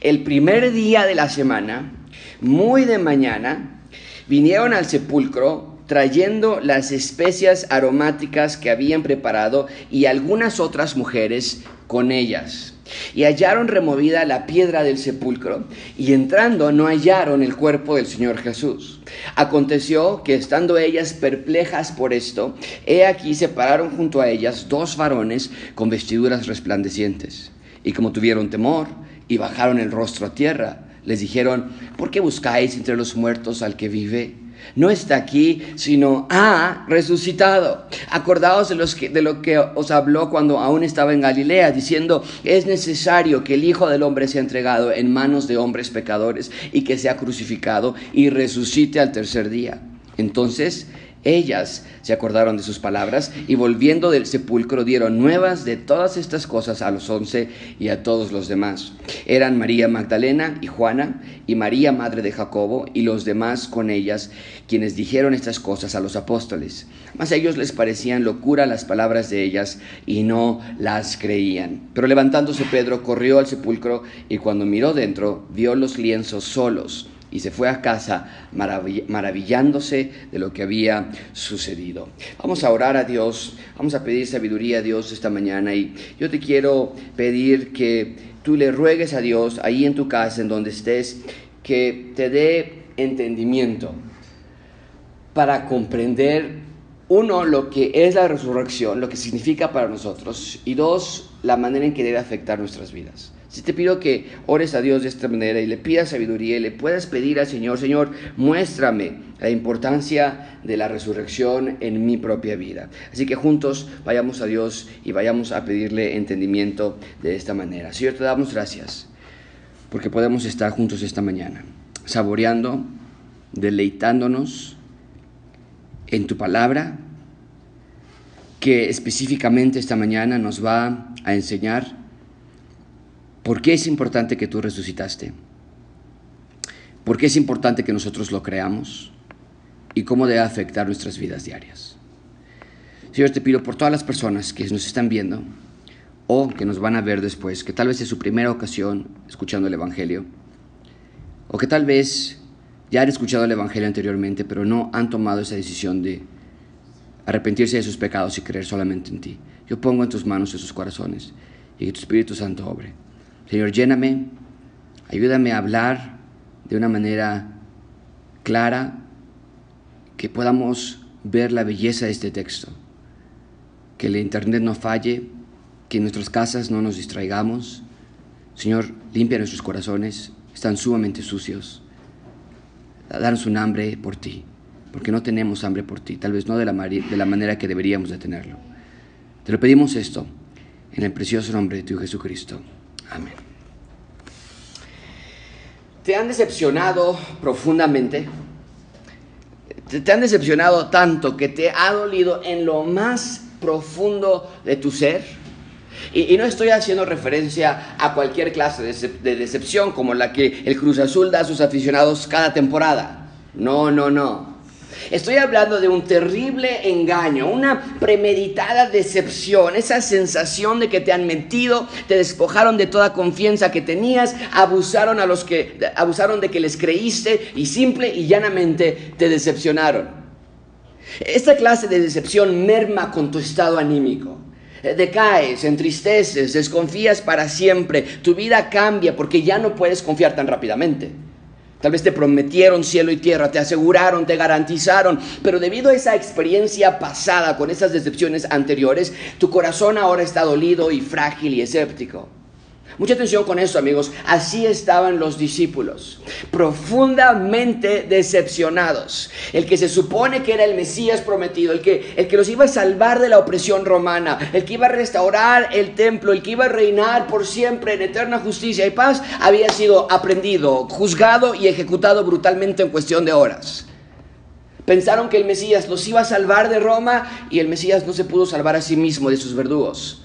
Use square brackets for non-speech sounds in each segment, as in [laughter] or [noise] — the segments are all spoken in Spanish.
el primer día de la semana, muy de mañana, vinieron al sepulcro trayendo las especias aromáticas que habían preparado y algunas otras mujeres con ellas. Y hallaron removida la piedra del sepulcro, y entrando no hallaron el cuerpo del Señor Jesús. Aconteció que estando ellas perplejas por esto, he aquí se pararon junto a ellas dos varones con vestiduras resplandecientes. Y como tuvieron temor y bajaron el rostro a tierra, les dijeron, ¿por qué buscáis entre los muertos al que vive? No está aquí, sino ha resucitado. Acordaos de, los que, de lo que os habló cuando aún estaba en Galilea, diciendo, es necesario que el Hijo del Hombre sea entregado en manos de hombres pecadores y que sea crucificado y resucite al tercer día. Entonces ellas se acordaron de sus palabras y volviendo del sepulcro dieron nuevas de todas estas cosas a los once y a todos los demás. Eran María Magdalena y Juana y María madre de Jacobo y los demás con ellas quienes dijeron estas cosas a los apóstoles. Mas a ellos les parecían locura las palabras de ellas y no las creían. Pero levantándose Pedro corrió al sepulcro y cuando miró dentro vio los lienzos solos y se fue a casa maravillándose de lo que había sucedido. Vamos a orar a Dios, vamos a pedir sabiduría a Dios esta mañana y yo te quiero pedir que tú le ruegues a Dios ahí en tu casa, en donde estés, que te dé entendimiento para comprender, uno, lo que es la resurrección, lo que significa para nosotros, y dos, la manera en que debe afectar nuestras vidas. Si te pido que ores a Dios de esta manera y le pidas sabiduría y le puedas pedir al Señor, Señor, muéstrame la importancia de la resurrección en mi propia vida. Así que juntos vayamos a Dios y vayamos a pedirle entendimiento de esta manera. Señor, te damos gracias porque podemos estar juntos esta mañana, saboreando, deleitándonos en tu palabra, que específicamente esta mañana nos va a enseñar ¿Por qué es importante que tú resucitaste? ¿Por qué es importante que nosotros lo creamos? ¿Y cómo debe afectar nuestras vidas diarias? Señor, te pido por todas las personas que nos están viendo o que nos van a ver después, que tal vez es su primera ocasión escuchando el Evangelio, o que tal vez ya han escuchado el Evangelio anteriormente, pero no han tomado esa decisión de arrepentirse de sus pecados y creer solamente en ti. Yo pongo en tus manos esos corazones y que tu Espíritu Santo obre. Señor, lléname, ayúdame a hablar de una manera clara, que podamos ver la belleza de este texto, que el Internet no falle, que en nuestras casas no nos distraigamos. Señor, limpia nuestros corazones, están sumamente sucios. Danos un hambre por ti, porque no tenemos hambre por ti, tal vez no de la, de la manera que deberíamos de tenerlo. Te lo pedimos esto en el precioso nombre de tu Jesucristo. Amén. ¿Te han decepcionado profundamente? ¿Te han decepcionado tanto que te ha dolido en lo más profundo de tu ser? Y, no estoy haciendo referencia a cualquier clase de decepción como la que el Cruz Azul da a sus aficionados cada temporada. No, no, no. Estoy hablando de un terrible engaño, una premeditada decepción, esa sensación de que te han mentido, te despojaron de toda confianza que tenías, abusaron a los que abusaron de que les creíste y simple y llanamente te decepcionaron. Esta clase de decepción merma con tu estado anímico. Decaes, entristeces, desconfías para siempre. Tu vida cambia porque ya no puedes confiar tan rápidamente. Tal vez te prometieron cielo y tierra, te aseguraron, te garantizaron, pero debido a esa experiencia pasada con esas decepciones anteriores, tu corazón ahora está dolido y frágil y escéptico. Mucha atención con eso, amigos. Así estaban los discípulos, profundamente decepcionados. El que se supone que era el Mesías prometido, el que, el que los iba a salvar de la opresión romana, el que iba a restaurar el templo, el que iba a reinar por siempre en eterna justicia y paz, había sido aprendido, juzgado y ejecutado brutalmente en cuestión de horas. Pensaron que el Mesías los iba a salvar de Roma y el Mesías no se pudo salvar a sí mismo de sus verdugos.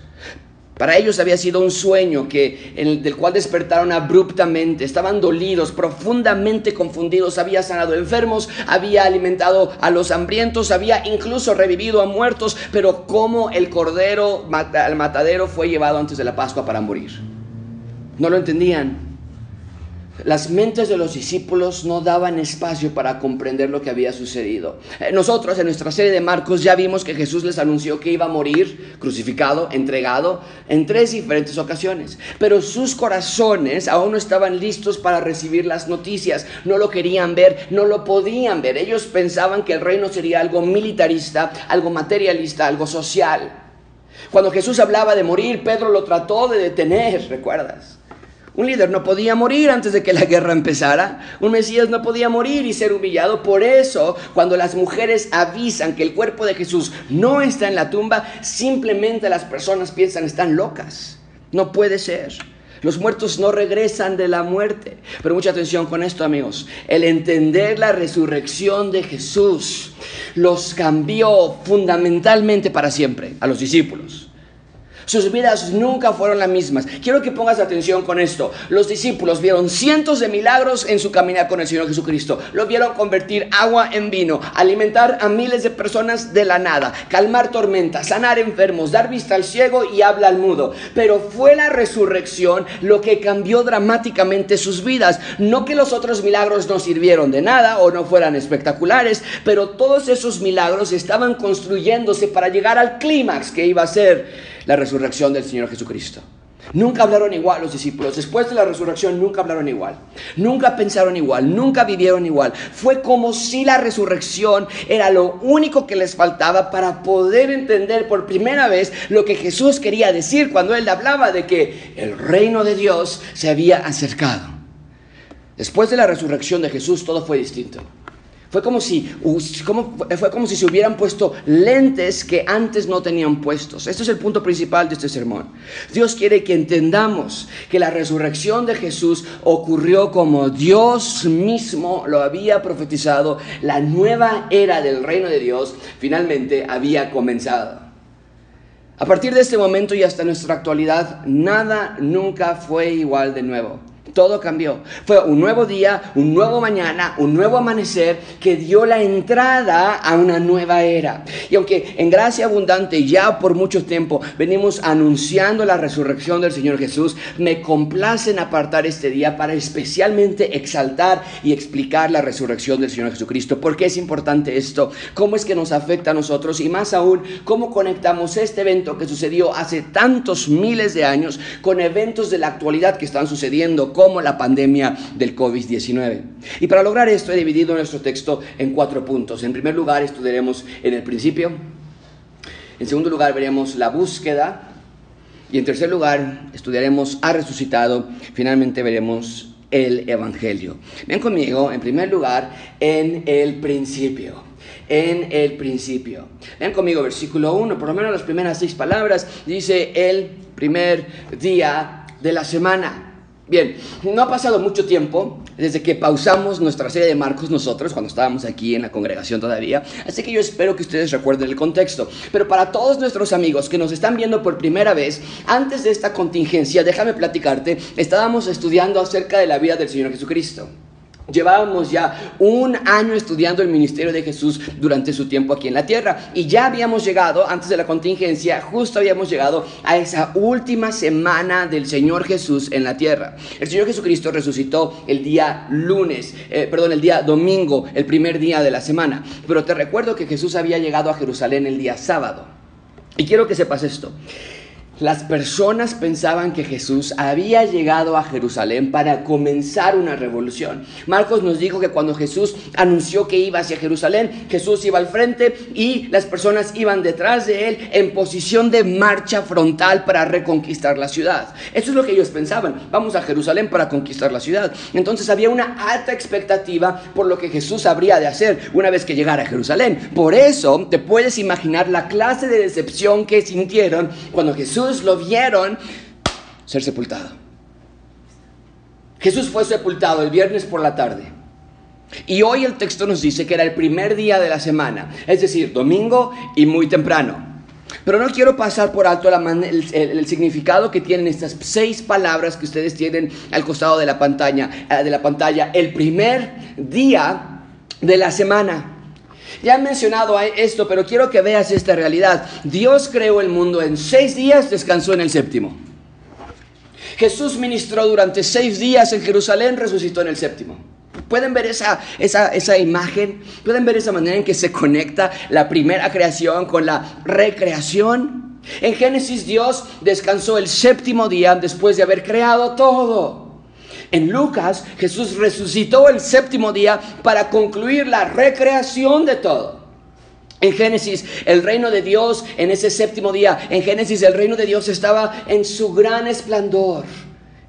Para ellos había sido un sueño que, del cual despertaron abruptamente, estaban dolidos, profundamente confundidos, había sanado enfermos, había alimentado a los hambrientos, había incluso revivido a muertos, pero como el cordero al matadero fue llevado antes de la Pascua para morir. No lo entendían. Las mentes de los discípulos no daban espacio para comprender lo que había sucedido. Eh, nosotros en nuestra serie de Marcos ya vimos que Jesús les anunció que iba a morir crucificado, entregado, en tres diferentes ocasiones. Pero sus corazones aún no estaban listos para recibir las noticias. No lo querían ver, no lo podían ver. Ellos pensaban que el reino sería algo militarista, algo materialista, algo social. Cuando Jesús hablaba de morir, Pedro lo trató de detener, ¿recuerdas? Un líder no podía morir antes de que la guerra empezara. Un Mesías no podía morir y ser humillado. Por eso, cuando las mujeres avisan que el cuerpo de Jesús no está en la tumba, simplemente las personas piensan están locas. No puede ser. Los muertos no regresan de la muerte. Pero mucha atención con esto, amigos. El entender la resurrección de Jesús los cambió fundamentalmente para siempre a los discípulos. Sus vidas nunca fueron las mismas. Quiero que pongas atención con esto. Los discípulos vieron cientos de milagros en su caminar con el Señor Jesucristo. Lo vieron convertir agua en vino, alimentar a miles de personas de la nada, calmar tormentas, sanar enfermos, dar vista al ciego y habla al mudo. Pero fue la resurrección lo que cambió dramáticamente sus vidas. No que los otros milagros no sirvieron de nada o no fueran espectaculares, pero todos esos milagros estaban construyéndose para llegar al clímax que iba a ser la resurrección del Señor Jesucristo. Nunca hablaron igual los discípulos. Después de la resurrección nunca hablaron igual. Nunca pensaron igual. Nunca vivieron igual. Fue como si la resurrección era lo único que les faltaba para poder entender por primera vez lo que Jesús quería decir cuando él hablaba de que el reino de Dios se había acercado. Después de la resurrección de Jesús todo fue distinto. Fue como si, fue como si se hubieran puesto lentes que antes no tenían puestos. Este es el punto principal de este sermón. Dios quiere que entendamos que la resurrección de Jesús ocurrió como Dios mismo lo había profetizado. La nueva era del reino de Dios finalmente había comenzado. A partir de este momento y hasta nuestra actualidad, nada nunca fue igual de nuevo. Todo cambió. Fue un nuevo día, un nuevo mañana, un nuevo amanecer que dio la entrada a una nueva era. Y aunque en gracia abundante ya por mucho tiempo venimos anunciando la resurrección del Señor Jesús, me complace en apartar este día para especialmente exaltar y explicar la resurrección del Señor Jesucristo. ¿Por qué es importante esto? ¿Cómo es que nos afecta a nosotros? Y más aún, ¿cómo conectamos este evento que sucedió hace tantos miles de años con eventos de la actualidad que están sucediendo? Como la pandemia del COVID-19. Y para lograr esto he dividido nuestro texto en cuatro puntos. En primer lugar estudiaremos en el principio, en segundo lugar veremos la búsqueda y en tercer lugar estudiaremos ha resucitado, finalmente veremos el Evangelio. Ven conmigo, en primer lugar, en el principio en el principio. Ven conmigo, versículo 1, por lo menos las primeras seis palabras, dice el primer día de la semana. Bien, no ha pasado mucho tiempo desde que pausamos nuestra serie de Marcos nosotros, cuando estábamos aquí en la congregación todavía, así que yo espero que ustedes recuerden el contexto. Pero para todos nuestros amigos que nos están viendo por primera vez, antes de esta contingencia, déjame platicarte, estábamos estudiando acerca de la vida del Señor Jesucristo. Llevábamos ya un año estudiando el ministerio de Jesús durante su tiempo aquí en la tierra y ya habíamos llegado, antes de la contingencia, justo habíamos llegado a esa última semana del Señor Jesús en la tierra. El Señor Jesucristo resucitó el día lunes, eh, perdón, el día domingo, el primer día de la semana. Pero te recuerdo que Jesús había llegado a Jerusalén el día sábado. Y quiero que sepas esto. Las personas pensaban que Jesús había llegado a Jerusalén para comenzar una revolución. Marcos nos dijo que cuando Jesús anunció que iba hacia Jerusalén, Jesús iba al frente y las personas iban detrás de él en posición de marcha frontal para reconquistar la ciudad. Eso es lo que ellos pensaban. Vamos a Jerusalén para conquistar la ciudad. Entonces había una alta expectativa por lo que Jesús habría de hacer una vez que llegara a Jerusalén. Por eso te puedes imaginar la clase de decepción que sintieron cuando Jesús lo vieron ser sepultado. Jesús fue sepultado el viernes por la tarde. Y hoy el texto nos dice que era el primer día de la semana, es decir, domingo y muy temprano. Pero no quiero pasar por alto el, el, significado que tienen estas seis palabras que ustedes tienen al costado de la pantalla, eh, de la pantalla. El primer día de la semana. Ya he mencionado esto, pero quiero que veas esta realidad. Dios creó el mundo en seis días, descansó en el séptimo. Jesús ministró durante seis días en Jerusalén, resucitó en el séptimo. ¿Pueden ver esa, esa, esa, imagen? ¿Pueden ver esa manera en que se conecta la primera creación con la recreación? En Génesis Dios descansó el séptimo día después de haber creado todo. En Lucas Jesús resucitó el séptimo día para concluir la recreación de todo. En Génesis, el reino de Dios en ese séptimo día, en Génesis el reino de Dios estaba en su gran esplendor.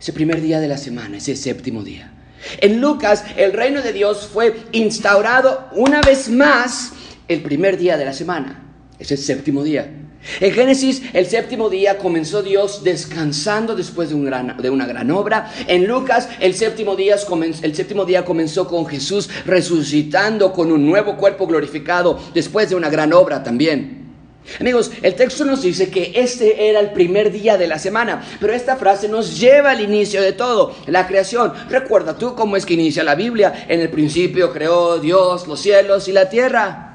Ese primer día de la semana, ese séptimo día. En Lucas, el reino de Dios fue instaurado una vez más el primer día de la semana, ese séptimo día. En Génesis, el séptimo día comenzó Dios descansando después de, una gran obra. En Lucas, el séptimo, día, el séptimo día comenzó con Jesús resucitando con un nuevo cuerpo glorificado después de una gran obra también. Amigos, el texto nos dice que este era el primer día de la semana, pero esta frase nos lleva al inicio de todo, la creación. Recuerda tú cómo es que inicia la Biblia. En el principio creó Dios los cielos y la tierra.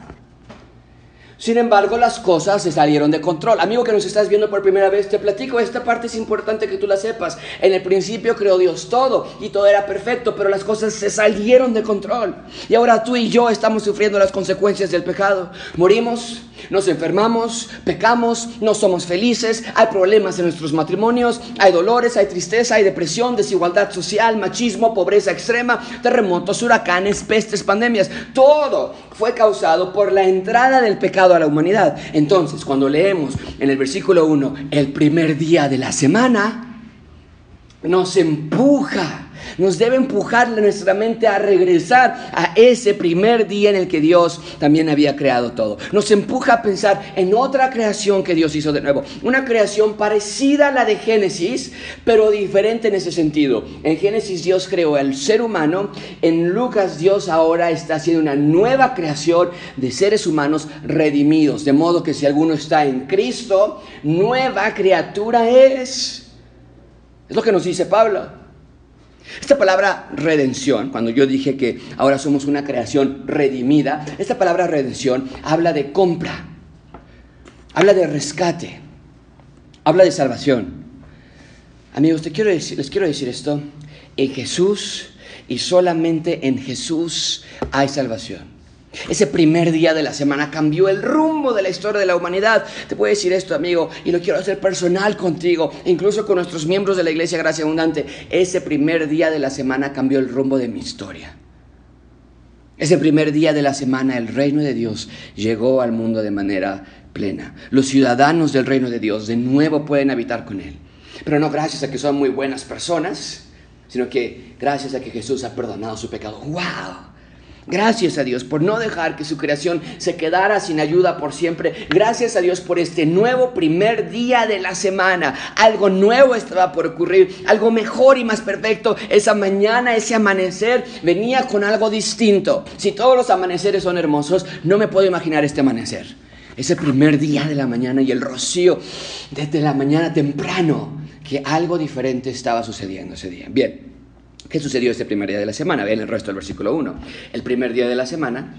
Sin embargo, las cosas se salieron de control. Amigo que nos estás viendo por primera vez, te platico, esta parte es importante que tú la sepas. En el principio creó Dios todo y todo era perfecto, pero las cosas se salieron de control. Y ahora tú y yo estamos sufriendo las consecuencias del pecado. Morimos, nos enfermamos, pecamos, no somos felices, hay problemas en nuestros matrimonios, hay dolores, hay tristeza, hay depresión, desigualdad social, machismo, pobreza extrema, terremotos, huracanes, pestes, pandemias. Todo fue causado por la entrada del pecado a la humanidad. Entonces, cuando leemos en el versículo 1, el primer día de la semana, nos empuja nos debe empujar nuestra mente a regresar a ese primer día en el que Dios también había creado todo. Nos empuja a pensar en otra creación que Dios hizo de nuevo. Una creación parecida a la de Génesis, pero diferente en ese sentido. En Génesis Dios creó al ser humano. En Lucas Dios ahora está haciendo una nueva creación de seres humanos redimidos. De modo que si alguno está en Cristo, nueva criatura es. Es lo que nos dice Pablo. Esta palabra redención, cuando yo dije que ahora somos una creación redimida, esta palabra redención habla de compra, habla de rescate, habla de salvación. Amigos, quiero les quiero decir esto, en Jesús y solamente en Jesús hay salvación. Ese primer día de la semana cambió el rumbo de la historia de la humanidad. Te puedo decir esto, amigo, y lo quiero hacer personal contigo, incluso con nuestros miembros de la Iglesia Gracia Abundante. Ese primer día de la semana cambió el rumbo de mi historia. Ese primer día de la semana el reino de Dios llegó al mundo de manera plena. Los ciudadanos del reino de Dios de nuevo pueden habitar con Él. Pero no gracias a que son muy buenas personas, sino que gracias a que Jesús ha perdonado su pecado. ¡Wow! Gracias a Dios por no dejar que su creación se quedara sin ayuda por siempre. Gracias a Dios por este nuevo primer día de la semana. Algo nuevo estaba por ocurrir, algo mejor y más perfecto. Esa mañana, ese amanecer venía con algo distinto. Si todos los amaneceres son hermosos, no me puedo imaginar este amanecer. Ese primer día de la mañana y el rocío desde la mañana temprano, que algo diferente estaba sucediendo ese día. Bien. ¿Qué sucedió ese primer día de la semana? Vean el resto del versículo 1. El primer día de la semana,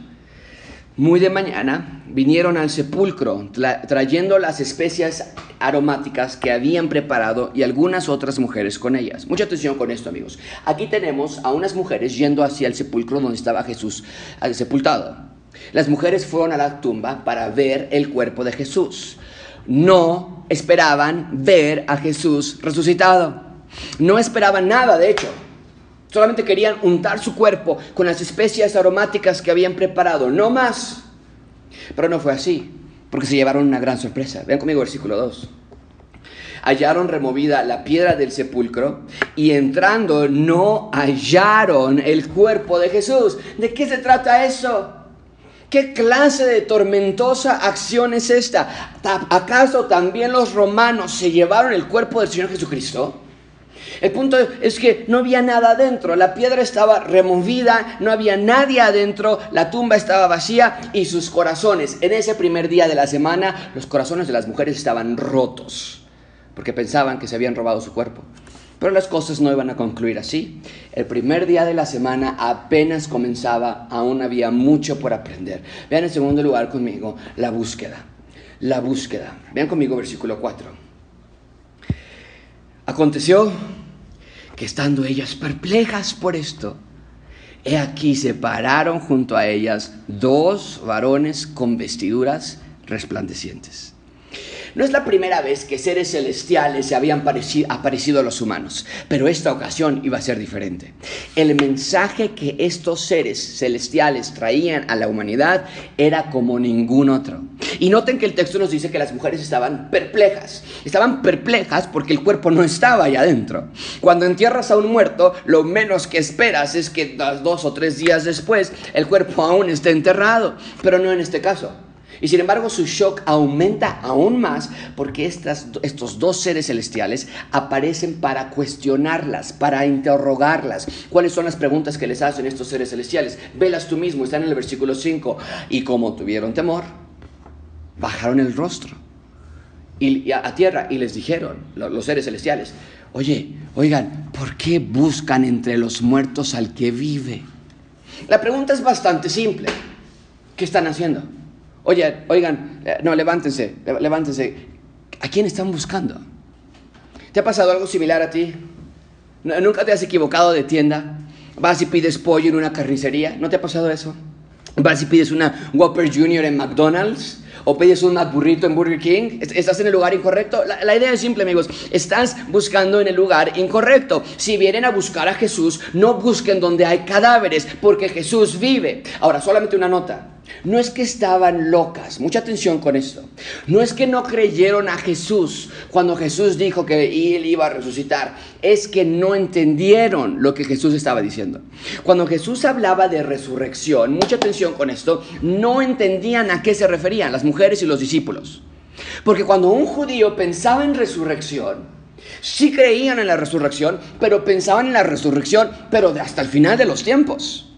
muy de mañana, vinieron al sepulcro trayendo las especias aromáticas que habían preparado y algunas otras mujeres con ellas. Mucha atención con esto, amigos. Aquí tenemos a unas mujeres yendo hacia el sepulcro donde estaba Jesús sepultado. Las mujeres fueron a la tumba para ver el cuerpo de Jesús. No esperaban ver a Jesús resucitado. No esperaban nada, de hecho. Solamente querían untar su cuerpo con las especias aromáticas que habían preparado, no más. Pero no fue así, porque se llevaron una gran sorpresa. Vean conmigo versículo 2. Hallaron removida la piedra del sepulcro y entrando no hallaron el cuerpo de Jesús. ¿De qué se trata eso? ¿Qué clase de tormentosa acción es esta? ¿Acaso también los romanos se llevaron el cuerpo del Señor Jesucristo? El punto es que no había nada adentro, la piedra estaba removida, no había nadie adentro, la tumba estaba vacía y sus corazones, en ese primer día de la semana, los corazones de las mujeres estaban rotos, porque pensaban que se habían robado su cuerpo. Pero las cosas no iban a concluir así. El primer día de la semana apenas comenzaba, aún había mucho por aprender. Vean en segundo lugar conmigo la búsqueda. La búsqueda. Vean conmigo versículo 4. Aconteció que estando ellas perplejas por esto, he aquí se pararon junto a ellas dos varones con vestiduras resplandecientes. No es la primera vez que seres celestiales se habían aparecido a los humanos, pero esta ocasión iba a ser diferente. El mensaje que estos seres celestiales traían a la humanidad era como ningún otro. Y noten que el texto nos dice que las mujeres estaban perplejas. Estaban perplejas porque el cuerpo no estaba allá adentro. Cuando entierras a un muerto, lo menos que esperas es que dos o tres días después el cuerpo aún esté enterrado, pero no en este caso. Y sin embargo su shock aumenta aún más porque estos dos seres celestiales aparecen para cuestionarlas, para interrogarlas. ¿Cuáles son las preguntas que les hacen estos seres celestiales? Velas tú mismo, están en el versículo 5. Y como tuvieron temor, bajaron el rostro y, a, tierra y les dijeron, los seres celestiales, oye, oigan, ¿por qué buscan entre los muertos al que vive? La pregunta es bastante simple. ¿Qué están haciendo? Oye, oigan, eh, no, levántense, levántense. ¿A quién están buscando? ¿Te ha pasado algo similar a ti? ¿Nunca te has equivocado de tienda? ¿Vas y pides pollo en una carnicería? ¿No te ha pasado eso? ¿Vas y pides una Whopper Junior en McDonald's? ¿O pides un McBurrito en Burger King? ¿Estás en el lugar incorrecto? La, la, idea es simple, amigos. Estás buscando en el lugar incorrecto. Si vienen a buscar a Jesús, no busquen donde hay cadáveres, porque Jesús vive. Ahora, solamente una nota. No es que estaban locas, mucha atención con esto. No es que no creyeron a Jesús cuando Jesús dijo que él iba a resucitar. Es que no entendieron lo que Jesús estaba diciendo. Cuando Jesús hablaba de resurrección, mucha atención con esto, no entendían a qué se referían las mujeres y los discípulos. Porque cuando un judío pensaba en resurrección, sí creían en la resurrección, pero pensaban en la resurrección, pero hasta el final de los tiempos.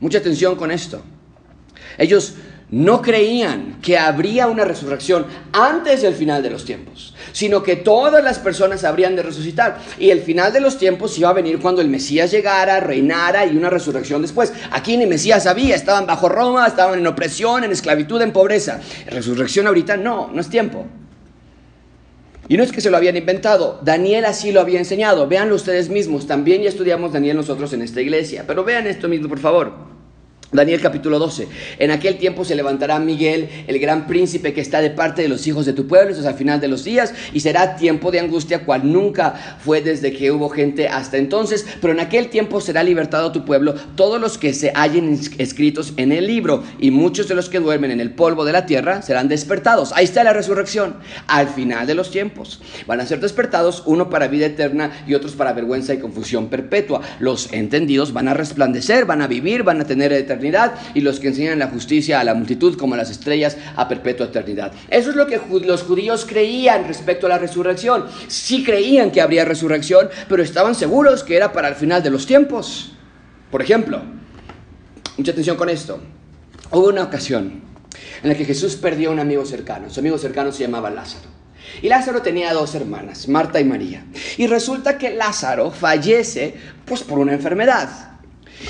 Mucha atención con esto. Ellos no creían que habría una resurrección antes del final de los tiempos, sino que todas las personas habrían de resucitar. Y el final de los tiempos iba a venir cuando el Mesías llegara, reinara y una resurrección después. Aquí ni Mesías había, estaban bajo Roma, estaban en opresión, en esclavitud, en pobreza. Resurrección ahorita no, no es tiempo. Y no es que se lo habían inventado, Daniel así lo había enseñado. Véanlo ustedes mismos, también ya estudiamos Daniel nosotros en esta iglesia, pero vean esto mismo, por favor. Daniel capítulo 12. En aquel tiempo se levantará Miguel, el gran príncipe que está de parte de los hijos de tu pueblo, eso es al final de los días, y será tiempo de angustia cual nunca fue desde que hubo gente hasta entonces, pero en aquel tiempo será libertado tu pueblo todos los que se hallen escritos en el libro, y muchos de los que duermen en el polvo de la tierra serán despertados. Ahí está la resurrección, al final de los tiempos. Van a ser despertados, uno para vida eterna y otros para vergüenza y confusión perpetua. Los entendidos van a resplandecer, van a vivir, van a tener eternidad y los que enseñan la justicia a la multitud como las estrellas a perpetua eternidad. Eso es lo que los judíos creían respecto a la resurrección. Sí creían que habría resurrección, pero estaban seguros que era para el final de los tiempos. Por ejemplo, mucha atención con esto. Hubo una ocasión en la que Jesús perdió a un amigo cercano. Su amigo cercano se llamaba Lázaro. Y Lázaro tenía dos hermanas, Marta y María. Y resulta que Lázaro fallece pues por una enfermedad.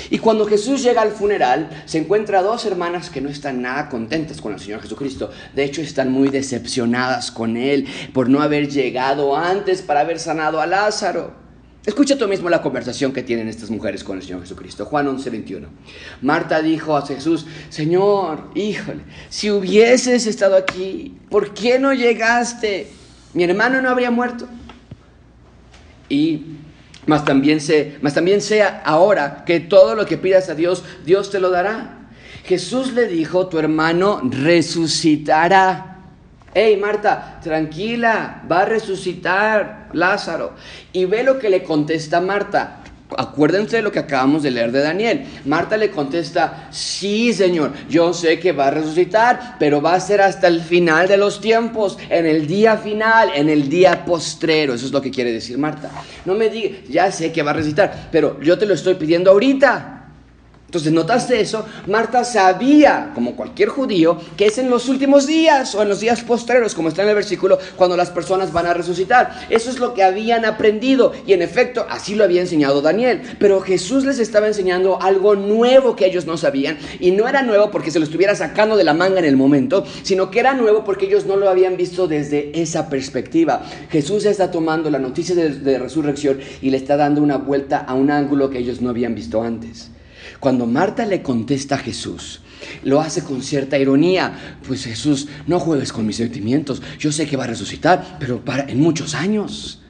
Y cuando Jesús llega al funeral, se encuentra dos hermanas que no están nada contentas con el Señor Jesucristo. De hecho, están muy decepcionadas con Él por no haber llegado antes para haber sanado a Lázaro. Escucha tú mismo la conversación que tienen estas mujeres con el Señor Jesucristo. Juan 11, 21. Marta dijo a Jesús, Señor, híjole, si hubieses estado aquí, ¿por qué no llegaste? Mi hermano no habría muerto. Y mas también, también sea ahora que todo lo que pidas a Dios, Dios te lo dará. Jesús le dijo, tu hermano resucitará. Hey Marta, tranquila, va a resucitar Lázaro. Y ve lo que le contesta Marta. Acuérdense de lo que acabamos de leer de Daniel. Marta le contesta, sí Señor, yo sé que va a resucitar, pero va a ser hasta el final de los tiempos, en el día final, en el día postrero. Eso es lo que quiere decir Marta. No me diga, ya sé que va a resucitar, pero yo te lo estoy pidiendo ahorita. Entonces, ¿notaste eso? Marta sabía, como cualquier judío, que es en los últimos días o en los días postreros, como está en el versículo, cuando las personas van a resucitar. Eso es lo que habían aprendido y en efecto así lo había enseñado Daniel. Pero Jesús les estaba enseñando algo nuevo que ellos no sabían y no era nuevo porque se lo estuviera sacando de la manga en el momento, sino que era nuevo porque ellos no lo habían visto desde esa perspectiva. Jesús está tomando la noticia de, de resurrección y le está dando una vuelta a un ángulo que ellos no habían visto antes. Cuando Marta le contesta a Jesús, lo hace con cierta ironía. Pues Jesús, no juegues con mis sentimientos. Yo sé que va a resucitar, pero para, en muchos años.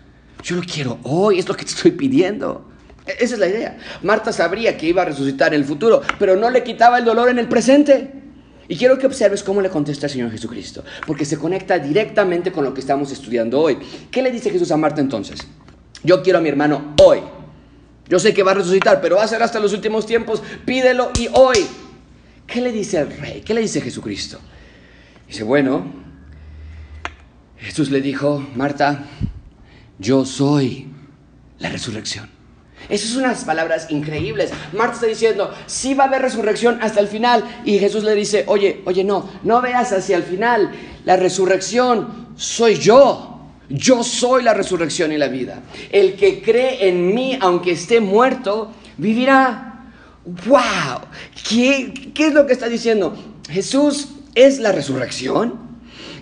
Yo lo quiero hoy, es lo que te estoy pidiendo. E, esa es la idea. Marta sabría que iba a resucitar en el futuro, pero no le quitaba el dolor en el presente. Y quiero que observes cómo le contesta el Señor Jesucristo, porque se conecta directamente con lo que estamos estudiando hoy. ¿Qué le dice Jesús a Marta entonces? Yo quiero a mi hermano hoy. Yo sé que va a resucitar, pero va a ser hasta los últimos tiempos. Pídelo y hoy. ¿Qué le dice el rey? ¿Qué le dice Jesucristo? Dice, bueno, Jesús le dijo, Marta, yo soy la resurrección. Esas son unas palabras increíbles. Marta está diciendo, sí va a haber resurrección hasta el final. Y Jesús le dice, oye, oye, no, no veas hacia el final. La resurrección soy yo. Yo soy la resurrección y la vida. El que cree en mí, aunque esté muerto, vivirá. ¡Wow! ¿Qué, es lo que está diciendo? Jesús es la resurrección.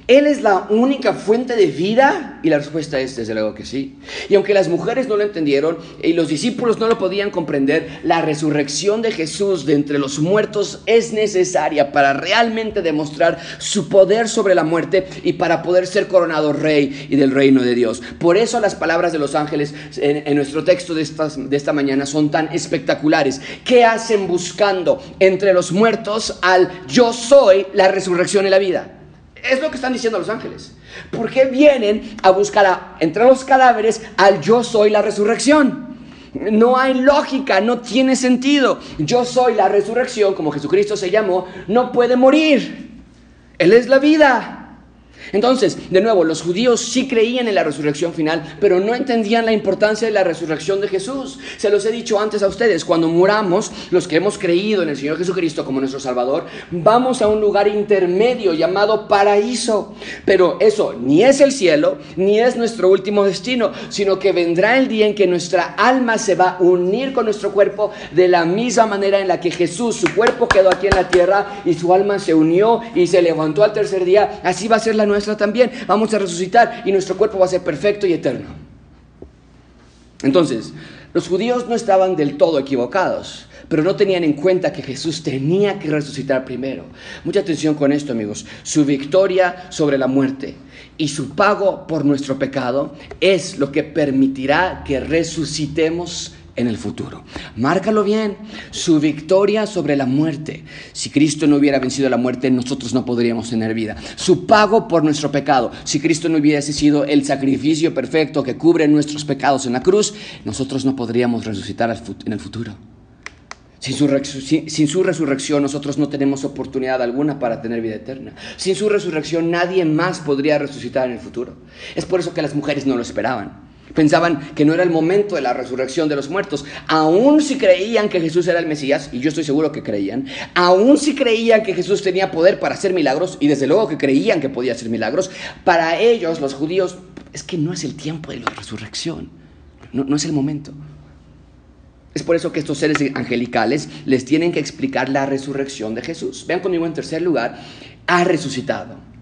¿Él es la única fuente de vida? Y la respuesta es desde luego que sí. Y aunque las mujeres no lo entendieron y los discípulos no lo podían comprender, la resurrección de Jesús de entre los muertos es necesaria para realmente demostrar su poder sobre la muerte y para poder ser coronado rey y del reino de Dios. Por eso las palabras de los ángeles en, nuestro texto de, de esta mañana son tan espectaculares. ¿Qué hacen buscando entre los muertos al yo soy la resurrección y la vida? Es lo que están diciendo los ángeles. ¿Por qué vienen a buscar entre los cadáveres al yo soy la resurrección? No hay lógica, no tiene sentido. Yo soy la resurrección, como Jesucristo se llamó, no puede morir. Él es la vida. Entonces, de nuevo, los judíos sí creían en la resurrección final, pero no entendían la importancia de la resurrección de Jesús. Se los he dicho antes a ustedes, cuando muramos, los que hemos creído en el Señor Jesucristo como nuestro Salvador, vamos a un lugar intermedio llamado paraíso. Pero eso ni es el cielo, ni es nuestro último destino, sino que vendrá el día en que nuestra alma se va a unir con nuestro cuerpo de la misma manera en la que Jesús, su cuerpo quedó aquí en la tierra y su alma se unió y se levantó al tercer día. Así va a ser la nuestra también. Vamos a resucitar y nuestro cuerpo va a ser perfecto y eterno. Entonces, los judíos no estaban del todo equivocados, pero no tenían en cuenta que Jesús tenía que resucitar primero. Mucha atención con esto, amigos. Su victoria sobre la muerte y su pago por nuestro pecado es lo que permitirá que resucitemos en el futuro. Márcalo bien, su victoria sobre la muerte. Si Cristo no hubiera vencido la muerte, nosotros no podríamos tener vida. Su pago por nuestro pecado. Si Cristo no hubiese sido el sacrificio perfecto que cubre nuestros pecados en la cruz, nosotros no podríamos resucitar en el futuro. Sin su, sin su, resurrección nosotros no tenemos oportunidad alguna para tener vida eterna. Sin su resurrección nadie más podría resucitar en el futuro. Es por eso que las mujeres no lo esperaban. Pensaban que no era el momento de la resurrección de los muertos. Aún si creían que Jesús era el Mesías, y yo estoy seguro que creían, aún si creían que Jesús tenía poder para hacer milagros, y desde luego que creían que podía hacer milagros, para ellos, los judíos, es que no es el tiempo de la resurrección, no, no es el momento. Es por eso que estos seres angelicales les tienen que explicar la resurrección de Jesús. Vean conmigo en tercer lugar, ha resucitado.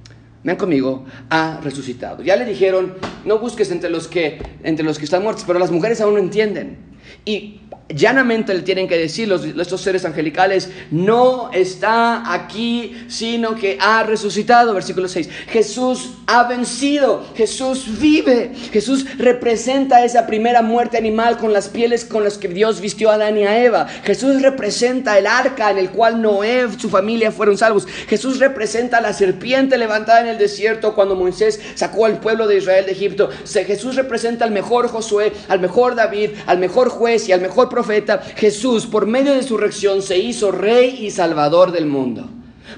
Vean conmigo, ha resucitado. Ya le dijeron, no busques entre los que, entre los que están muertos, pero las mujeres aún no entienden. Y llanamente le tienen que decir los, estos seres angelicales, no está aquí, sino que ha resucitado. Versículo 6. Jesús ha vencido, Jesús vive, Jesús representa esa primera muerte animal con las pieles con las que Dios vistió a Adán y a Eva. Jesús representa el arca en el cual Noé, su familia fueron salvos. Jesús representa la serpiente levantada en el desierto cuando Moisés sacó al pueblo de Israel de Egipto. Jesús representa al mejor Josué, al mejor David, al mejor juez y al mejor profeta, Jesús, por medio de su resurrección, se hizo rey y salvador del mundo.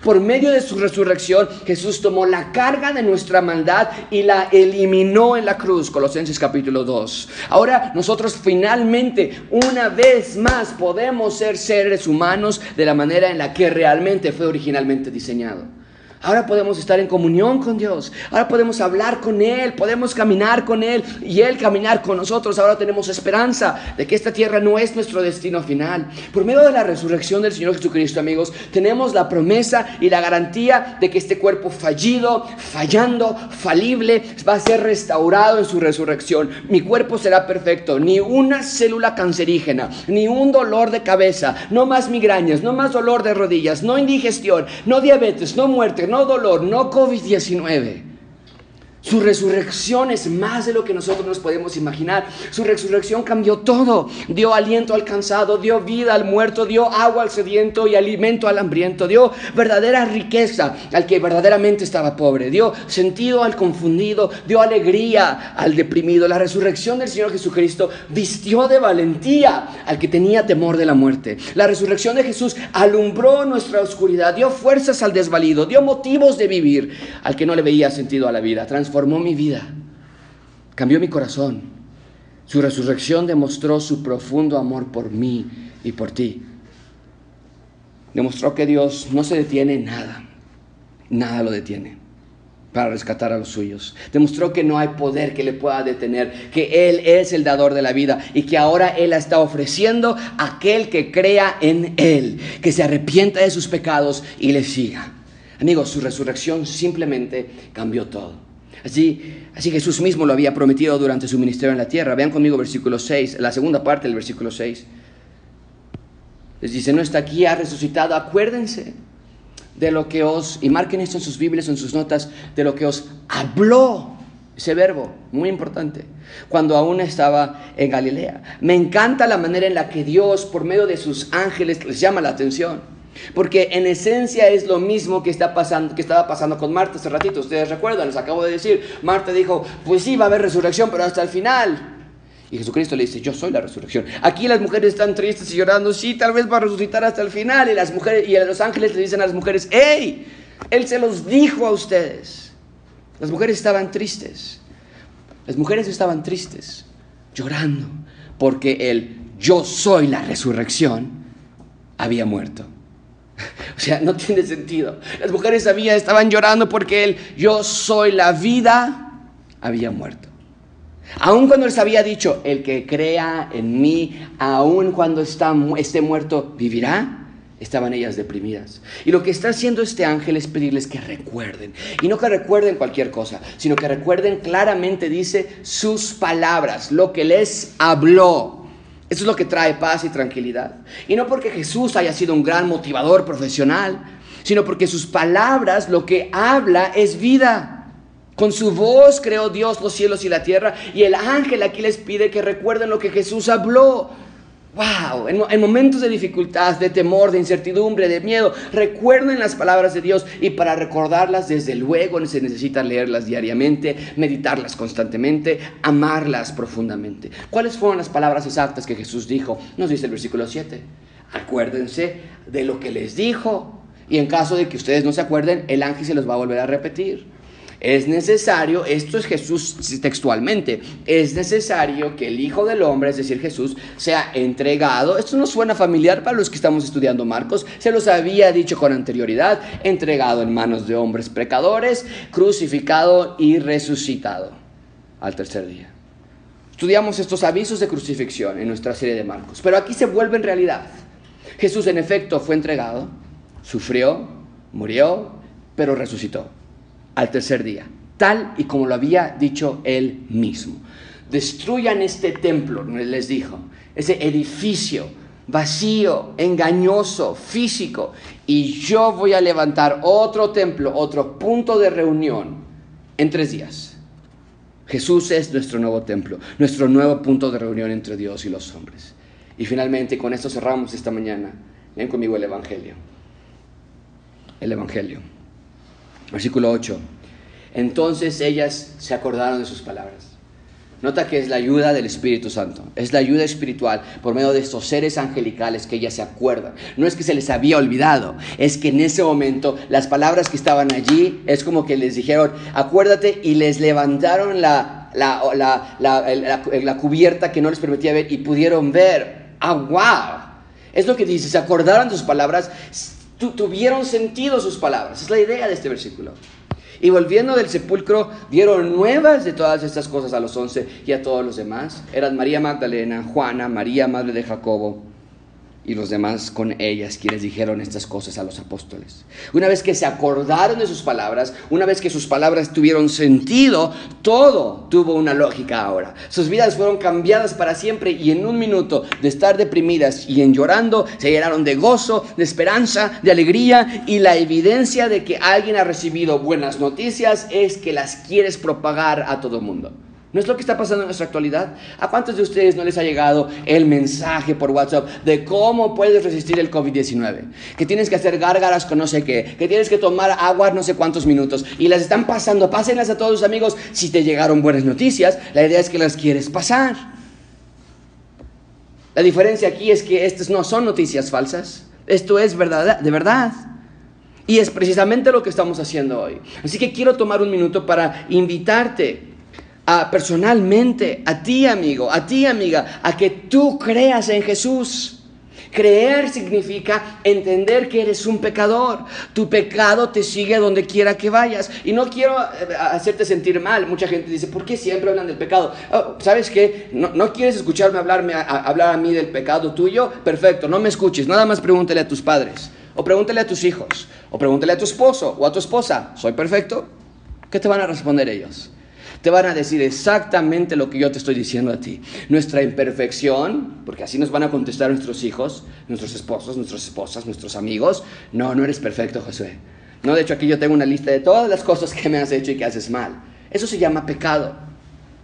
Por medio de su resurrección, Jesús tomó la carga de nuestra maldad y la eliminó en la cruz. Colosenses capítulo 2. Ahora nosotros finalmente, una vez más, podemos ser seres humanos de la manera en la que realmente fue originalmente diseñado. Ahora podemos estar en comunión con Dios. Ahora podemos hablar con Él. Podemos caminar con Él y Él caminar con nosotros. Ahora tenemos esperanza de que esta tierra no es nuestro destino final. Por medio de la resurrección del Señor Jesucristo, amigos, tenemos la promesa y la garantía de que este cuerpo fallido, fallando, falible, va a ser restaurado en su resurrección. Mi cuerpo será perfecto. Ni una célula cancerígena, ni un dolor de cabeza, no más migrañas, no más dolor de rodillas, no indigestión, no diabetes, no muerte, no dolor, no COVID-19. Su resurrección es más de lo que nosotros nos podemos imaginar. Su resurrección cambió todo. Dio aliento al cansado, dio vida al muerto, dio agua al sediento y alimento al hambriento. Dio verdadera riqueza al que verdaderamente estaba pobre. Dio sentido al confundido, dio alegría al deprimido. La resurrección del Señor Jesucristo vistió de valentía al que tenía temor de la muerte. La resurrección de Jesús alumbró nuestra oscuridad, dio fuerzas al desvalido, dio motivos de vivir al que no le veía sentido a la vida mi vida, cambió mi corazón. Su resurrección demostró su profundo amor por mí y por ti. Demostró que Dios no se detiene en nada, nada lo detiene para rescatar a los suyos. Demostró que no hay poder que le pueda detener, que Él es el dador de la vida y que ahora Él la está ofreciendo a aquel que crea en Él, que se arrepienta de sus pecados y le siga. Amigos, su resurrección simplemente cambió todo. Así, así Jesús mismo lo había prometido durante su ministerio en la tierra. Vean conmigo versículo 6, la segunda parte del versículo 6. Les dice, no está aquí, ha resucitado. Acuérdense de lo que os, y marquen esto en sus Biblias, en sus notas, de lo que os habló. Ese verbo, muy importante, cuando aún estaba en Galilea. Me encanta la manera en la que Dios, por medio de sus ángeles, les llama la atención. Porque en esencia es lo mismo que, está pasando, que estaba pasando con Marta hace ratito. Ustedes recuerdan, les acabo de decir, Marta dijo, pues sí, va a haber resurrección, pero hasta el final. Y Jesucristo le dice, yo soy la resurrección. Aquí las mujeres están tristes y llorando, sí, tal vez va a resucitar hasta el final. Y las mujeres y los ángeles le dicen a las mujeres, hey, Él se los dijo a ustedes. Las mujeres estaban tristes. Las mujeres estaban tristes, llorando, porque el yo soy la resurrección había muerto. [laughs] O sea, no tiene sentido. Las mujeres sabían, estaban llorando porque él, yo soy la vida, había muerto. Aun cuando les había dicho, el que crea en mí, aun cuando está, esté muerto, vivirá, estaban ellas deprimidas. Y lo que está haciendo este ángel es pedirles que recuerden. Y no que recuerden cualquier cosa, sino que recuerden claramente, dice, sus palabras, lo que les habló. Eso es lo que trae paz y tranquilidad. Y no porque Jesús haya sido un gran motivador profesional, sino porque sus palabras, lo que habla es vida. Con su voz creó Dios los cielos y la tierra. Y el ángel aquí les pide que recuerden lo que Jesús habló. Wow, en, momentos de dificultad, de temor, de incertidumbre, de miedo, recuerden las palabras de Dios y para recordarlas, desde luego, se necesita leerlas diariamente, meditarlas constantemente, amarlas profundamente. ¿Cuáles fueron las palabras exactas que Jesús dijo? Nos dice el versículo 7. Acuérdense de lo que les dijo. Y en caso de que ustedes no se acuerden, el ángel se los va a volver a repetir. Es necesario, esto es Jesús textualmente, es necesario que el Hijo del Hombre, es decir, Jesús, sea entregado. Esto no suena familiar para los que estamos estudiando Marcos, se los había dicho con anterioridad, entregado en manos de hombres pecadores, crucificado y resucitado al tercer día. Estudiamos estos avisos de crucifixión en nuestra serie de Marcos, pero aquí se vuelve en realidad. Jesús en efecto fue entregado, sufrió, murió, pero resucitó al tercer día, tal y como lo había dicho él mismo. Destruyan este templo, les dijo, ese edificio vacío, engañoso, físico, y yo voy a levantar otro templo, otro punto de reunión en tres días. Jesús es nuestro nuevo templo, nuestro nuevo punto de reunión entre Dios y los hombres. Y finalmente, con esto cerramos esta mañana. Ven conmigo el Evangelio. El Evangelio. Versículo 8. Entonces ellas se acordaron de sus palabras. Nota que es la ayuda del Espíritu Santo, es la ayuda espiritual por medio de estos seres angelicales que ella se acuerdan. No es que se les había olvidado, es que en ese momento las palabras que estaban allí es como que les dijeron, acuérdate y les levantaron la, la, la, cubierta que no les permitía ver y pudieron ver. ¡Ah, wow! Es lo que dice, se acordaron de sus palabras, tuvieron sentido sus palabras. Es la idea de este versículo. Y volviendo del sepulcro, dieron nuevas de todas estas cosas a los once y a todos los demás. Eran María Magdalena, Juana, María, madre de Jacobo, y los demás con ellas quienes dijeron estas cosas a los apóstoles. Una vez que se acordaron de sus palabras, una vez que sus palabras tuvieron sentido, todo tuvo una lógica ahora. Sus vidas fueron cambiadas para siempre y en un minuto de estar deprimidas y en llorando, se llenaron de gozo, de esperanza, de alegría y la evidencia de que alguien ha recibido buenas noticias es que las quieres propagar a todo el mundo. ¿No es lo que está pasando en nuestra actualidad? ¿A cuántos de ustedes no les ha llegado el mensaje por WhatsApp de cómo puedes resistir el COVID-19? Que tienes que hacer gárgaras con no sé qué, que tienes que tomar agua no sé cuántos minutos y las están pasando. Pásenlas a todos tus amigos. Si te llegaron buenas noticias, la idea es que las quieres pasar. La diferencia aquí es que estas no son noticias falsas. Esto es verdad, de verdad. Y es precisamente lo que estamos haciendo hoy. Así que quiero tomar un minuto para invitarte a, personalmente, a ti amigo, a ti amiga, a que tú creas en Jesús. Creer significa entender que eres un pecador. Tu pecado te sigue donde quiera que vayas. Y no quiero eh, hacerte sentir mal. Mucha gente dice, ¿por qué siempre hablan del pecado? Oh, ¿Sabes qué? No, quieres escucharme hablarme, hablar a mí del pecado tuyo? Perfecto, no me escuches. Nada más pregúntale a tus padres. O pregúntale a tus hijos. O pregúntale a tu esposo o a tu esposa. ¿Soy perfecto? ¿Qué te van a responder ellos? Te van a decir exactamente lo que yo te estoy diciendo a ti. Nuestra imperfección, porque así nos van a contestar nuestros hijos, nuestros esposos, nuestras esposas, nuestros amigos. No, no eres perfecto, Josué. No, de hecho aquí yo tengo una lista de todas las cosas que me has hecho y que haces mal. Eso se llama pecado.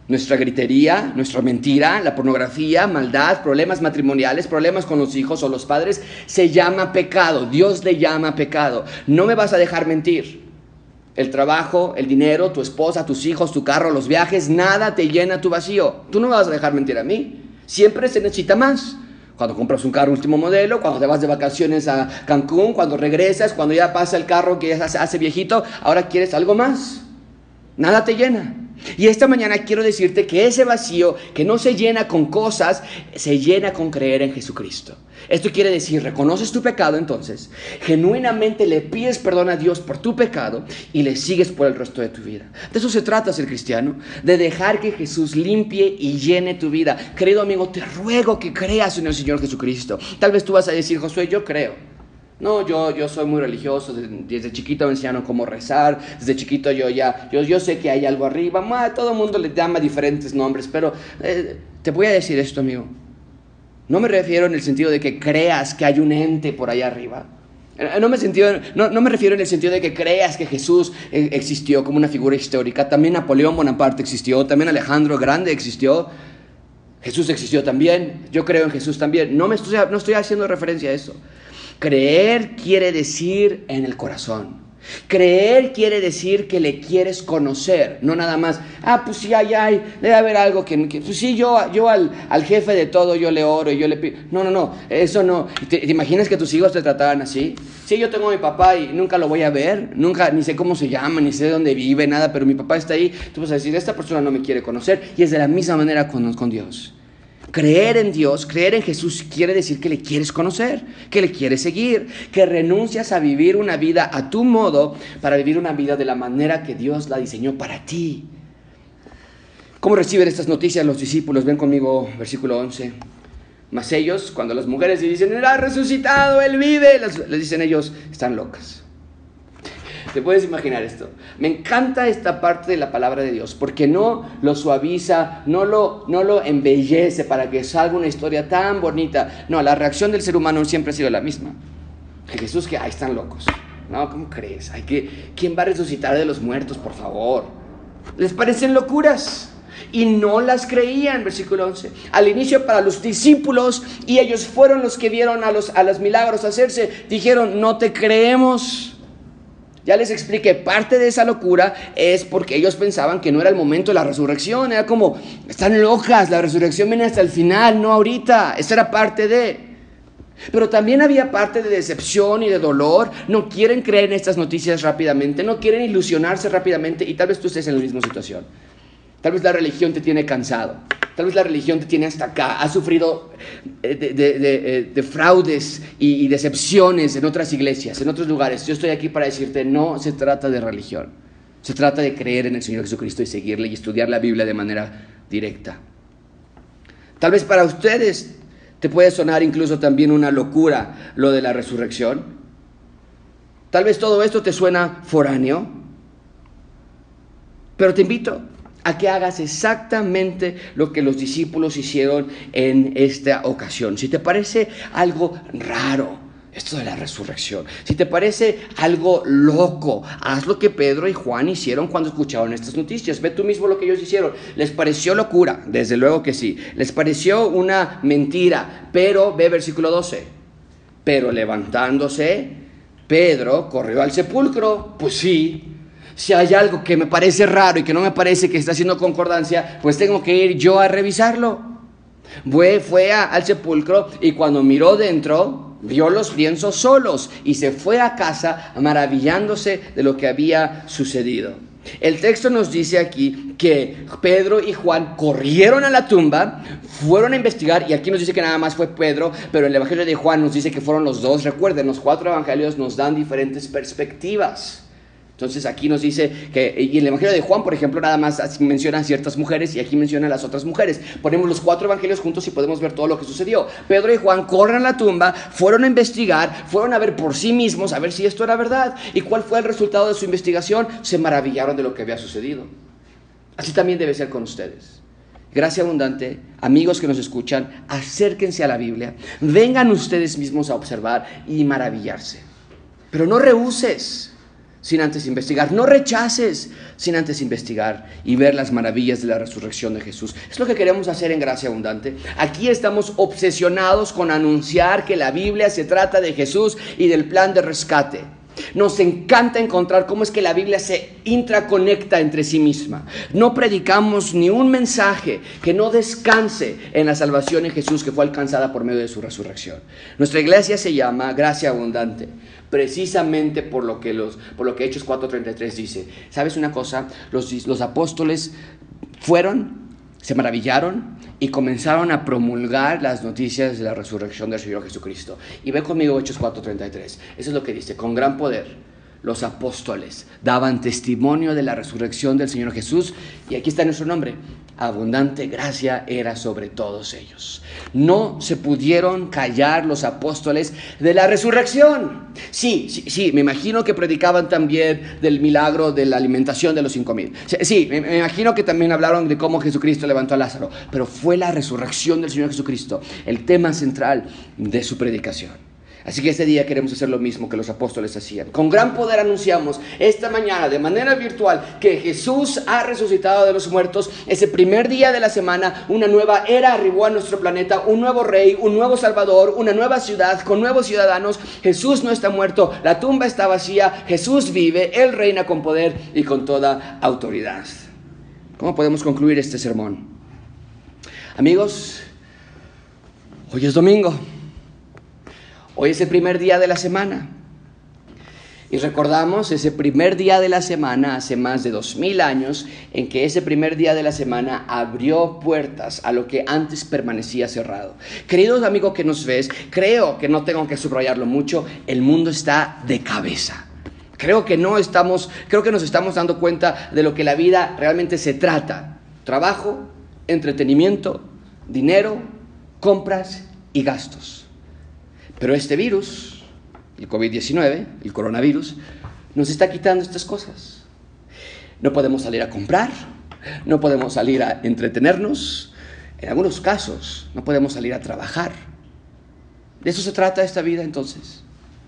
Nuestra gritería, nuestra mentira, la pornografía, maldad, problemas matrimoniales, problemas con los hijos o los padres, se llama pecado. Dios le llama pecado. No me vas a dejar mentir. El trabajo, el dinero, tu esposa, tus hijos, tu carro, los viajes, nada te llena tu vacío. Tú no me vas a dejar mentir a mí. Siempre se necesita más. Cuando compras un carro último modelo, cuando te vas de vacaciones a Cancún, cuando regresas, cuando ya pasa el carro que ya se hace viejito, ahora quieres algo más. Nada te llena. Y esta mañana quiero decirte que ese vacío que no se llena con cosas, se llena con creer en Jesucristo. Esto quiere decir, reconoces tu pecado entonces, genuinamente le pides perdón a Dios por tu pecado y le sigues por el resto de tu vida. De eso se trata ser cristiano, de dejar que Jesús limpie y llene tu vida. Querido amigo, te ruego que creas en el Señor Jesucristo. Tal vez tú vas a decir, Josué, yo creo. No, yo, yo soy muy religioso, desde, chiquito me enseñaron cómo rezar, desde chiquito yo ya, yo, yo sé que hay algo arriba, todo el mundo le llama diferentes nombres, pero eh, te voy a decir esto, amigo. No me refiero en el sentido de que creas que hay un ente por allá arriba. Eh, no me, sentido, no, no me refiero en el sentido de que creas que Jesús eh, existió como una figura histórica. También Napoleón Bonaparte existió, también Alejandro Grande existió. Jesús existió también. Yo creo en Jesús también. No, me estoy, no estoy haciendo referencia a eso. Creer quiere decir en el corazón. Creer quiere decir que le quieres conocer, no nada más, ah, pues sí, hay, hay, debe haber algo que, pues sí, yo, yo al, jefe de todo yo le oro yo le pido. No, no, no, eso no. ¿Te, ¿Te, imaginas que tus hijos te trataban así? Sí, yo tengo a mi papá y nunca lo voy a ver, nunca, ni sé cómo se llama, ni sé dónde vive, nada, pero mi papá está ahí. Tú vas a decir, esta persona no me quiere conocer y es de la misma manera con Dios. Creer en Dios, creer en Jesús quiere decir que le quieres conocer, que le quieres seguir, que renuncias a vivir una vida a tu modo para vivir una vida de la manera que Dios la diseñó para ti. ¿Cómo reciben estas noticias los discípulos? Ven conmigo, versículo 11. Mas ellos, cuando las mujeres le dicen, Él ha resucitado, Él vive, les dicen ellos, están locas. ¿Te puedes imaginar esto? Me encanta esta parte de la palabra de Dios, porque no lo suaviza, no lo, no lo embellece para que salga una historia tan bonita. No, la reacción del ser humano siempre ha sido la misma. Jesús que, ahí están locos. No, ¿cómo crees? Hay que, ¿Quién va a resucitar de los muertos, por favor? Les parecen locuras y no las creían, versículo 11. Al inicio para los discípulos y ellos fueron los que vieron a los, a los milagros hacerse, dijeron, no te creemos. Ya les expliqué, parte de esa locura es porque ellos pensaban que no era el momento de la resurrección, era como, están locas, la resurrección viene hasta el final, no ahorita, esa era parte de... Pero también había parte de decepción y de dolor, no quieren creer en estas noticias rápidamente, no quieren ilusionarse rápidamente y tal vez tú estés en la misma situación. Tal vez la religión te tiene cansado. Tal vez la religión te tiene hasta acá. Has sufrido eh, de, eh, fraudes y, decepciones en otras iglesias, en otros lugares. Yo estoy aquí para decirte, no se trata de religión. Se trata de creer en el Señor Jesucristo y seguirle y estudiar la Biblia de manera directa. Tal vez para ustedes te puede sonar incluso también una locura lo de la resurrección. Tal vez todo esto te suena foráneo. Pero te invito a que hagas exactamente lo que los discípulos hicieron en esta ocasión. Si te parece algo raro, esto de la resurrección, si te parece algo loco, haz lo que Pedro y Juan hicieron cuando escucharon estas noticias. Ve tú mismo lo que ellos hicieron. ¿Les pareció locura? Desde luego que sí. ¿Les pareció una mentira? Pero, ve versículo 12. Pero levantándose, Pedro corrió al sepulcro. Pues sí, si hay algo que me parece raro y que no me parece que está haciendo concordancia, pues tengo que ir yo a revisarlo. Fue, fue al sepulcro y cuando miró dentro, vio los lienzos solos y se fue a casa maravillándose de lo que había sucedido. El texto nos dice aquí que Pedro y Juan corrieron a la tumba, fueron a investigar, y aquí nos dice que nada más fue Pedro, pero el Evangelio de Juan nos dice que fueron los dos. Recuerden, los cuatro evangelios nos dan diferentes perspectivas. Entonces aquí nos dice que, y el Evangelio de Juan, por ejemplo, nada más menciona ciertas mujeres y aquí menciona las otras mujeres. Ponemos los cuatro evangelios juntos y podemos ver todo lo que sucedió. Pedro y Juan corren a la tumba, fueron a investigar, fueron a ver por sí mismos, a ver si esto era verdad. ¿Y cuál fue el resultado de su investigación? Se maravillaron de lo que había sucedido. Así también debe ser con ustedes. Gracia abundante, amigos que nos escuchan, acérquense a la Biblia, vengan ustedes mismos a observar y maravillarse. Pero no rehuses sin antes investigar. No rechaces sin antes investigar y ver las maravillas de la resurrección de Jesús. Es lo que queremos hacer en Gracia Abundante. Aquí estamos obsesionados con anunciar que la Biblia se trata de Jesús y del plan de rescate. Nos encanta encontrar cómo es que la Biblia se intraconecta entre sí misma. No predicamos ni un mensaje que no descanse en la salvación en Jesús que fue alcanzada por medio de su resurrección. Nuestra iglesia se llama Gracia Abundante precisamente por lo que, los, por lo que Hechos 4.33 dice. ¿Sabes una cosa? Los, los apóstoles fueron, se maravillaron y comenzaron a promulgar las noticias de la resurrección del Señor Jesucristo. Y ve conmigo Hechos 4.33. Eso es lo que dice, con gran poder los apóstoles daban testimonio de la resurrección del Señor Jesús y aquí está nuestro nombre. Abundante gracia era sobre todos ellos. No se pudieron callar los apóstoles de la resurrección. Sí, sí, sí, me imagino que predicaban también del milagro de la alimentación de los cinco mil. Sí, me, me imagino que también hablaron de cómo Jesucristo levantó a Lázaro, pero fue la resurrección del Señor Jesucristo el tema central de su predicación. Así que este día queremos hacer lo mismo que los apóstoles hacían. Con gran poder anunciamos esta mañana de manera virtual que Jesús ha resucitado de los muertos. Ese primer día de la semana, una nueva era arribó a nuestro planeta, un nuevo rey, un nuevo salvador, una nueva ciudad con nuevos ciudadanos. Jesús no está muerto, la tumba está vacía, Jesús vive, Él reina con poder y con toda autoridad. ¿Cómo podemos concluir este sermón? Amigos, hoy es domingo. Hoy es el primer día de la semana. Y recordamos ese primer día de la semana, hace más de dos mil años, en que ese primer día de la semana abrió puertas a lo que antes permanecía cerrado. Queridos amigos que nos ves, creo que no tengo que subrayarlo mucho, el mundo está de cabeza. Creo que no estamos, creo que nos estamos dando cuenta de lo que la vida realmente se trata. Trabajo, entretenimiento, dinero, compras y gastos. Pero este virus, el COVID-19, el coronavirus, nos está quitando estas cosas. No podemos salir a comprar, no podemos salir a entretenernos, en algunos casos no podemos salir a trabajar. ¿De eso se trata esta vida entonces?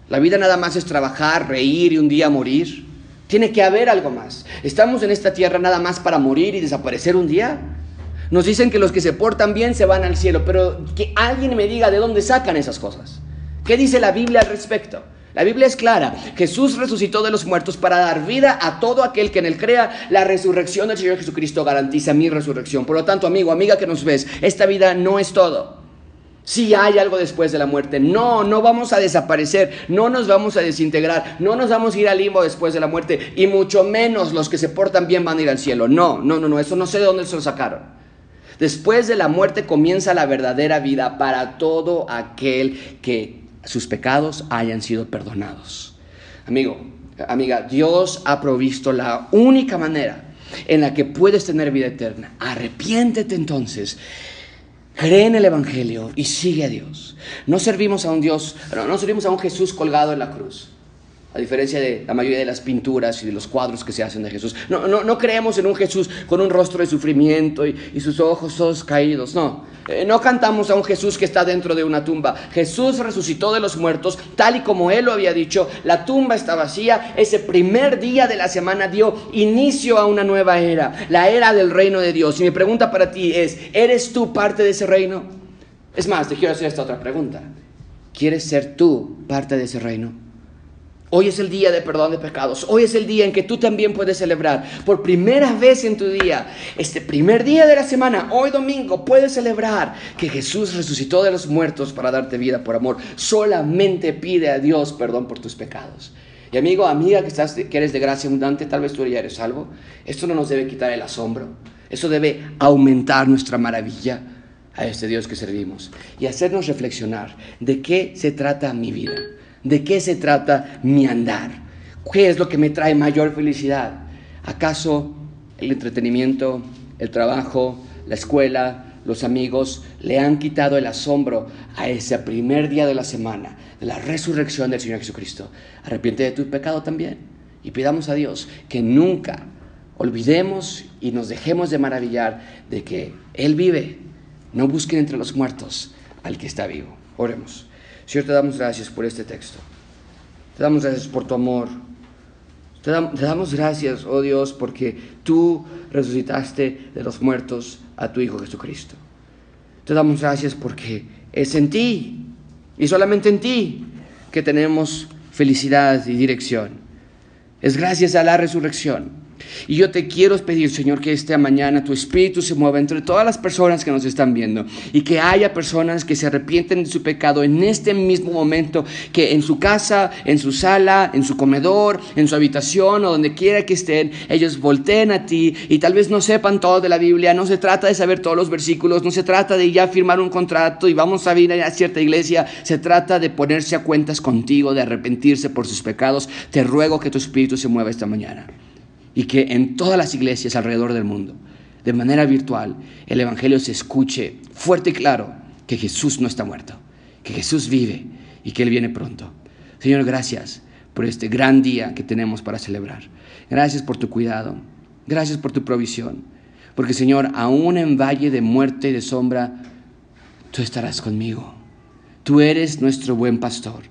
La vida nada más es trabajar, reír y un día morir. Tiene que haber algo más. Estamos en esta tierra nada más para morir y desaparecer un día. Nos dicen que los que se portan bien se van al cielo, pero que alguien me diga de dónde sacan esas cosas. ¿Qué dice la Biblia al respecto? La Biblia es clara. Jesús resucitó de los muertos para dar vida a todo aquel que en él crea. La resurrección del Señor Jesucristo garantiza mi resurrección. Por lo tanto, amigo, amiga que nos ves, esta vida no es todo. Si hay algo después de la muerte, no, no vamos a desaparecer, no nos vamos a desintegrar, no nos vamos a ir al limbo después de la muerte, y mucho menos los que se portan bien van a ir al cielo. No, no, no, no, eso no sé de dónde se lo sacaron. Después de la muerte comienza la verdadera vida para todo aquel que sus pecados hayan sido perdonados. Amigo, amiga, Dios ha provisto la única manera en la que puedes tener vida eterna. Arrepiéntete entonces. Cree en el Evangelio y sigue a Dios. No servimos a un Dios, no, no servimos a un Jesús colgado en la cruz a diferencia de la mayoría de las pinturas y de los cuadros que se hacen de Jesús. No, no, no creemos en un Jesús con un rostro de sufrimiento y, y sus ojos todos caídos, no. Eh, no cantamos a un Jesús que está dentro de una tumba. Jesús resucitó de los muertos, tal y como Él lo había dicho. La tumba está vacía. Ese primer día de la semana dio inicio a una nueva era, la era del reino de Dios. Y mi pregunta para ti es, ¿eres tú parte de ese reino? Es más, te quiero hacer esta otra pregunta. ¿Quieres ser tú parte de ese reino? Hoy es el día de perdón de pecados. Hoy es el día en que tú también puedes celebrar por primera vez en tu día, este primer día de la semana, hoy domingo, puedes celebrar que Jesús resucitó de los muertos para darte vida por amor. Solamente pide a Dios perdón por tus pecados. Y amigo, amiga que, estás, que eres de gracia abundante, tal vez tú ya eres salvo. Esto no nos debe quitar el asombro. Eso debe aumentar nuestra maravilla a este Dios que servimos y hacernos reflexionar de qué se trata mi vida. ¿De qué se trata mi andar? ¿Qué es lo que me trae mayor felicidad? ¿Acaso el entretenimiento, el trabajo, la escuela, los amigos le han quitado el asombro a ese primer día de la semana, de la resurrección del Señor Jesucristo? Arrepiente de tu pecado también y pidamos a Dios que nunca olvidemos y nos dejemos de maravillar de que Él vive. No busquen entre los muertos al que está vivo. Oremos. Señor, te damos gracias por este texto. Te damos gracias por tu amor. Te, damos gracias, oh Dios, porque tú resucitaste de los muertos a tu Hijo Jesucristo. Te damos gracias porque es en ti y solamente en ti que tenemos felicidad y dirección. Es gracias a la resurrección y yo te quiero pedir, Señor, que esta mañana tu espíritu se mueva entre todas las personas que nos están viendo y que haya personas que se arrepienten de su pecado en este mismo momento, que en su casa, en su sala, en su comedor, en su habitación o donde quiera que estén, ellos volteen a ti y tal vez no sepan todo de la Biblia, no se trata de saber todos los versículos, no se trata de ya firmar un contrato y vamos a ir a cierta iglesia, se trata de ponerse a cuentas contigo, de arrepentirse por sus pecados. Te ruego que tu espíritu se mueva esta mañana y que en todas las iglesias alrededor del mundo, de manera virtual, el Evangelio se escuche fuerte y claro que Jesús no está muerto, que Jesús vive y que Él viene pronto. Señor, gracias por este gran día que tenemos para celebrar. Gracias por tu cuidado, gracias por tu provisión, porque Señor, aún en valle de muerte y de sombra, tú estarás conmigo. Tú eres nuestro buen pastor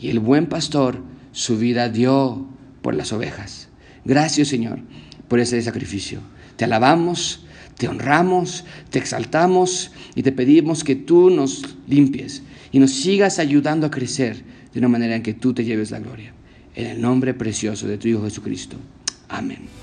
y el buen pastor su vida dio por las ovejas. Gracias, Señor, por ese sacrificio. Te alabamos, te honramos, te exaltamos y te pedimos que tú nos limpies y nos sigas ayudando a crecer de una manera en que tú te lleves la gloria. En el nombre precioso de tu Hijo Jesucristo. Amén.